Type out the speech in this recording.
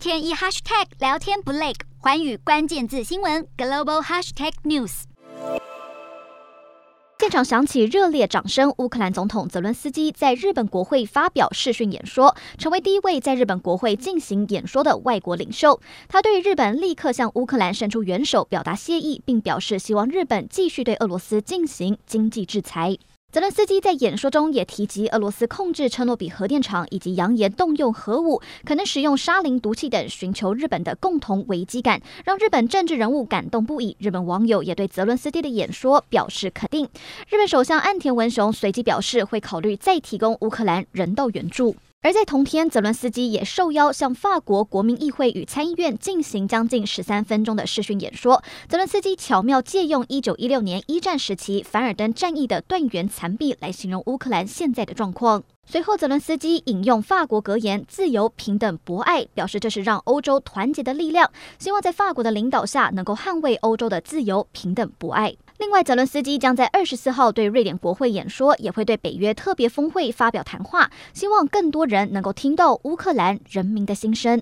天一 hashtag 聊天不累，环宇关键字新闻 global hashtag news。现场响起热烈掌声。乌克兰总统泽伦斯基在日本国会发表视讯演说，成为第一位在日本国会进行演说的外国领袖。他对日本立刻向乌克兰伸出援手表达谢意，并表示希望日本继续对俄罗斯进行经济制裁。泽伦斯基在演说中也提及俄罗斯控制车诺比核电厂，以及扬言动用核武，可能使用沙林毒气等，寻求日本的共同危机感，让日本政治人物感动不已。日本网友也对泽伦斯基的演说表示肯定。日本首相岸田文雄随即表示，会考虑再提供乌克兰人道援助。而在同天，泽伦斯基也受邀向法国国民议会与参议院进行将近十三分钟的视讯演说。泽伦斯基巧妙借用一九一六年一战时期凡尔登战役的断垣残壁来形容乌克兰现在的状况。随后，泽伦斯基引用法国格言“自由、平等、博爱”，表示这是让欧洲团结的力量，希望在法国的领导下能够捍卫欧洲的自由、平等、博爱。另外，泽伦斯基将在二十四号对瑞典国会演说，也会对北约特别峰会发表谈话，希望更多人能够听到乌克兰人民的心声。